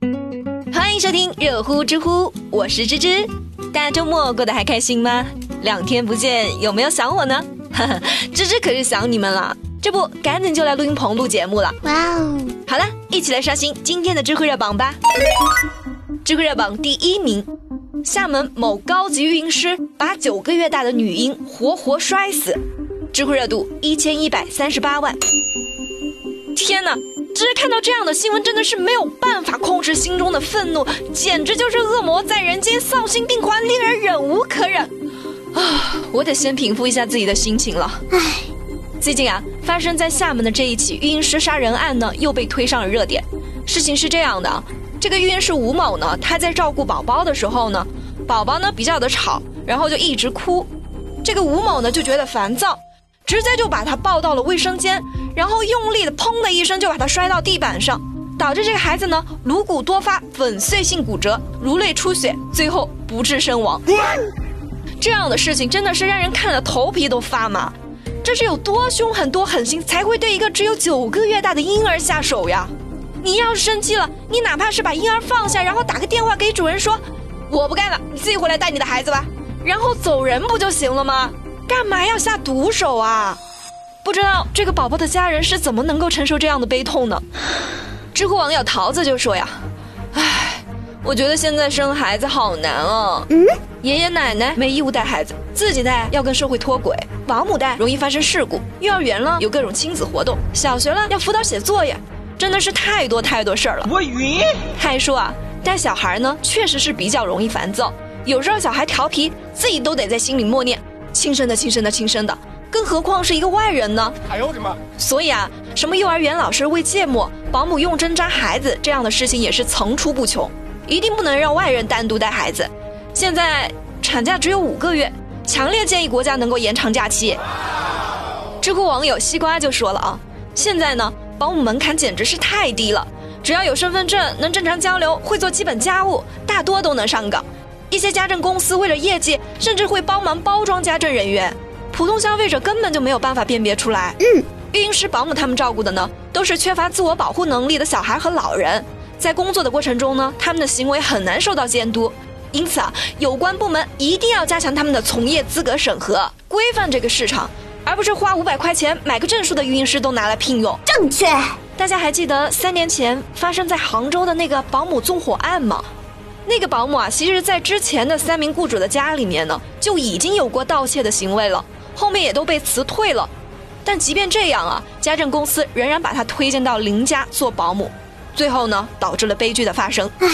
欢迎收听热乎知乎，我是芝芝。大家周末过得还开心吗？两天不见，有没有想我呢？哈哈，芝芝可是想你们了。这不，赶紧就来录音棚录节目了。哇哦！好了，一起来刷新今天的知乎热榜吧。知乎热榜第一名，厦门某高级育婴师把九个月大的女婴活活摔死。知乎热度一千一百三十八万。天哪！只是看到这样的新闻，真的是没有办法控制心中的愤怒，简直就是恶魔在人间，丧心病狂，令人忍无可忍。啊，我得先平复一下自己的心情了。唉，最近啊，发生在厦门的这一起育婴师杀人案呢，又被推上了热点。事情是这样的，这个育婴师吴某呢，他在照顾宝宝的时候呢，宝宝呢比较的吵，然后就一直哭，这个吴某呢就觉得烦躁。直接就把他抱到了卫生间，然后用力的砰的一声就把他摔到地板上，导致这个孩子呢颅骨多发粉碎性骨折，颅内出血，最后不治身亡。这样的事情真的是让人看了头皮都发麻。这是有多凶狠、多狠心才会对一个只有九个月大的婴儿下手呀？你要是生气了，你哪怕是把婴儿放下，然后打个电话给主人说我不干了，你自己回来带你的孩子吧，然后走人不就行了吗？干嘛要下毒手啊？不知道这个宝宝的家人是怎么能够承受这样的悲痛呢？知乎网友桃子就说呀：“唉，我觉得现在生孩子好难啊。嗯，爷爷奶奶没义务带孩子，自己带要跟社会脱轨，保姆带容易发生事故，幼儿园了有各种亲子活动，小学了要辅导写作业，真的是太多太多事儿了。我晕。他还说啊，带小孩呢确实是比较容易烦躁，有时候小孩调皮，自己都得在心里默念。”亲生的，亲生的，亲生的，更何况是一个外人呢？哎呦我的妈！所以啊，什么幼儿园老师喂芥末，保姆用针扎孩子，这样的事情也是层出不穷，一定不能让外人单独带孩子。现在产假只有五个月，强烈建议国家能够延长假期。知乎网友西瓜就说了啊，现在呢，保姆门槛简直是太低了，只要有身份证，能正常交流，会做基本家务，大多都能上岗。一些家政公司为了业绩，甚至会帮忙包装家政人员，普通消费者根本就没有办法辨别出来。嗯，育婴师、保姆他们照顾的呢，都是缺乏自我保护能力的小孩和老人，在工作的过程中呢，他们的行为很难受到监督。因此啊，有关部门一定要加强他们的从业资格审核，规范这个市场，而不是花五百块钱买个证书的育婴师都拿来聘用。正确。大家还记得三年前发生在杭州的那个保姆纵火案吗？那个保姆啊，其实，在之前的三名雇主的家里面呢，就已经有过盗窃的行为了，后面也都被辞退了。但即便这样啊，家政公司仍然把他推荐到邻家做保姆，最后呢，导致了悲剧的发生。唉，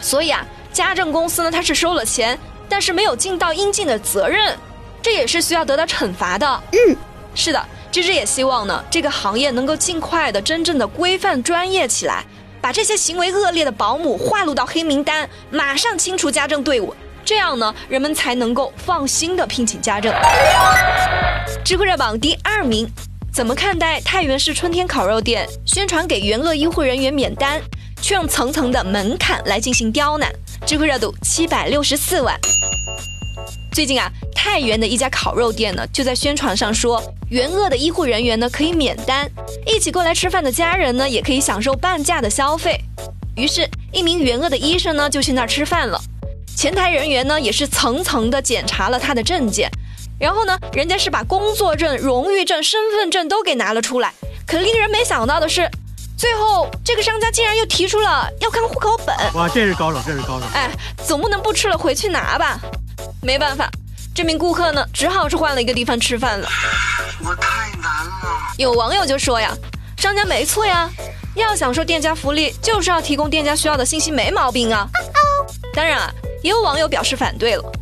所以啊，家政公司呢，他是收了钱，但是没有尽到应尽的责任，这也是需要得到惩罚的。嗯，是的，芝芝也希望呢，这个行业能够尽快的、真正的规范专业起来。把这些行为恶劣的保姆划入到黑名单，马上清除家政队伍，这样呢，人们才能够放心的聘请家政。知乎热榜第二名，怎么看待太原市春天烤肉店宣传给援鄂医护人员免单，却用层层的门槛来进行刁难？知乎热度七百六十四万。最近啊。太原的一家烤肉店呢，就在宣传上说，援鄂的医护人员呢可以免单，一起过来吃饭的家人呢也可以享受半价的消费。于是，一名援鄂的医生呢就去那儿吃饭了，前台人员呢也是层层的检查了他的证件，然后呢，人家是把工作证、荣誉证、身份证都给拿了出来。可令人没想到的是，最后这个商家竟然又提出了要看户口本。哇，这是高手，这是高手！哎，总不能不吃了回去拿吧？没办法。这名顾客呢，只好是换了一个地方吃饭了。我太难了。有网友就说呀，商家没错呀，要享受店家福利，就是要提供店家需要的信息，没毛病啊。当然啊，也有网友表示反对了。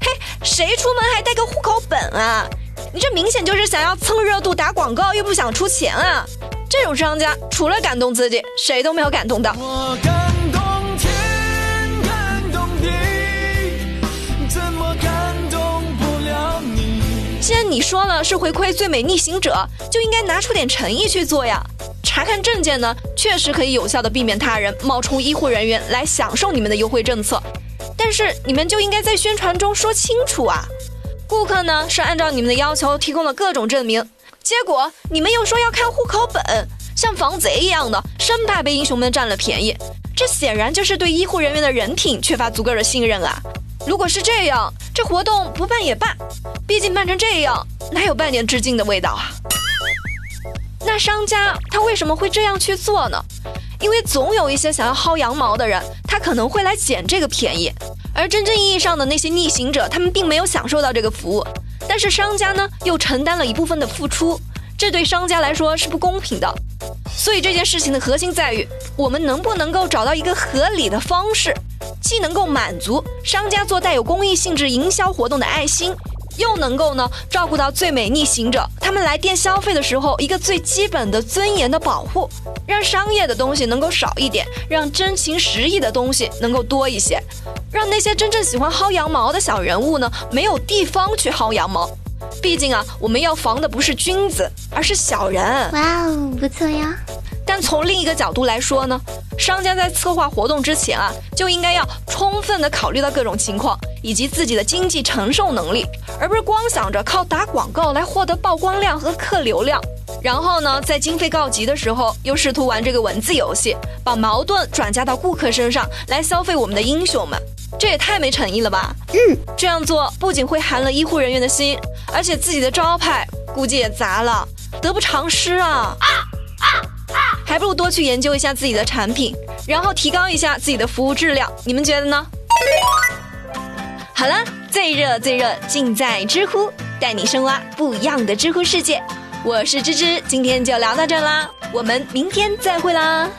嘿，谁出门还带个户口本啊？你这明显就是想要蹭热度、打广告，又不想出钱啊！这种商家除了感动自己，谁都没有感动到。既然你说了是回馈最美逆行者，就应该拿出点诚意去做呀。查看证件呢，确实可以有效的避免他人冒充医护人员来享受你们的优惠政策，但是你们就应该在宣传中说清楚啊。顾客呢是按照你们的要求提供了各种证明，结果你们又说要看户口本，像防贼一样的，生怕被英雄们占了便宜。这显然就是对医护人员的人品缺乏足够的信任啊！如果是这样，这活动不办也罢，毕竟办成这样，哪有半点致敬的味道啊？那商家他为什么会这样去做呢？因为总有一些想要薅羊毛的人，他可能会来捡这个便宜，而真正意义上的那些逆行者，他们并没有享受到这个服务，但是商家呢又承担了一部分的付出，这对商家来说是不公平的。所以这件事情的核心在于，我们能不能够找到一个合理的方式，既能够满足商家做带有公益性质营销活动的爱心。又能够呢照顾到最美逆行者，他们来店消费的时候一个最基本的尊严的保护，让商业的东西能够少一点，让真情实意的东西能够多一些，让那些真正喜欢薅羊毛的小人物呢没有地方去薅羊毛。毕竟啊，我们要防的不是君子，而是小人。哇哦，不错呀。但从另一个角度来说呢，商家在策划活动之前啊，就应该要充分的考虑到各种情况以及自己的经济承受能力。而不是光想着靠打广告来获得曝光量和客流量，然后呢，在经费告急的时候，又试图玩这个文字游戏，把矛盾转嫁到顾客身上来消费我们的英雄们，这也太没诚意了吧？嗯，这样做不仅会寒了医护人员的心，而且自己的招牌估计也砸了，得不偿失啊！还不如多去研究一下自己的产品，然后提高一下自己的服务质量，你们觉得呢？好了。最热最热，尽在知乎，带你深挖不一样的知乎世界。我是芝芝，今天就聊到这啦，我们明天再会啦。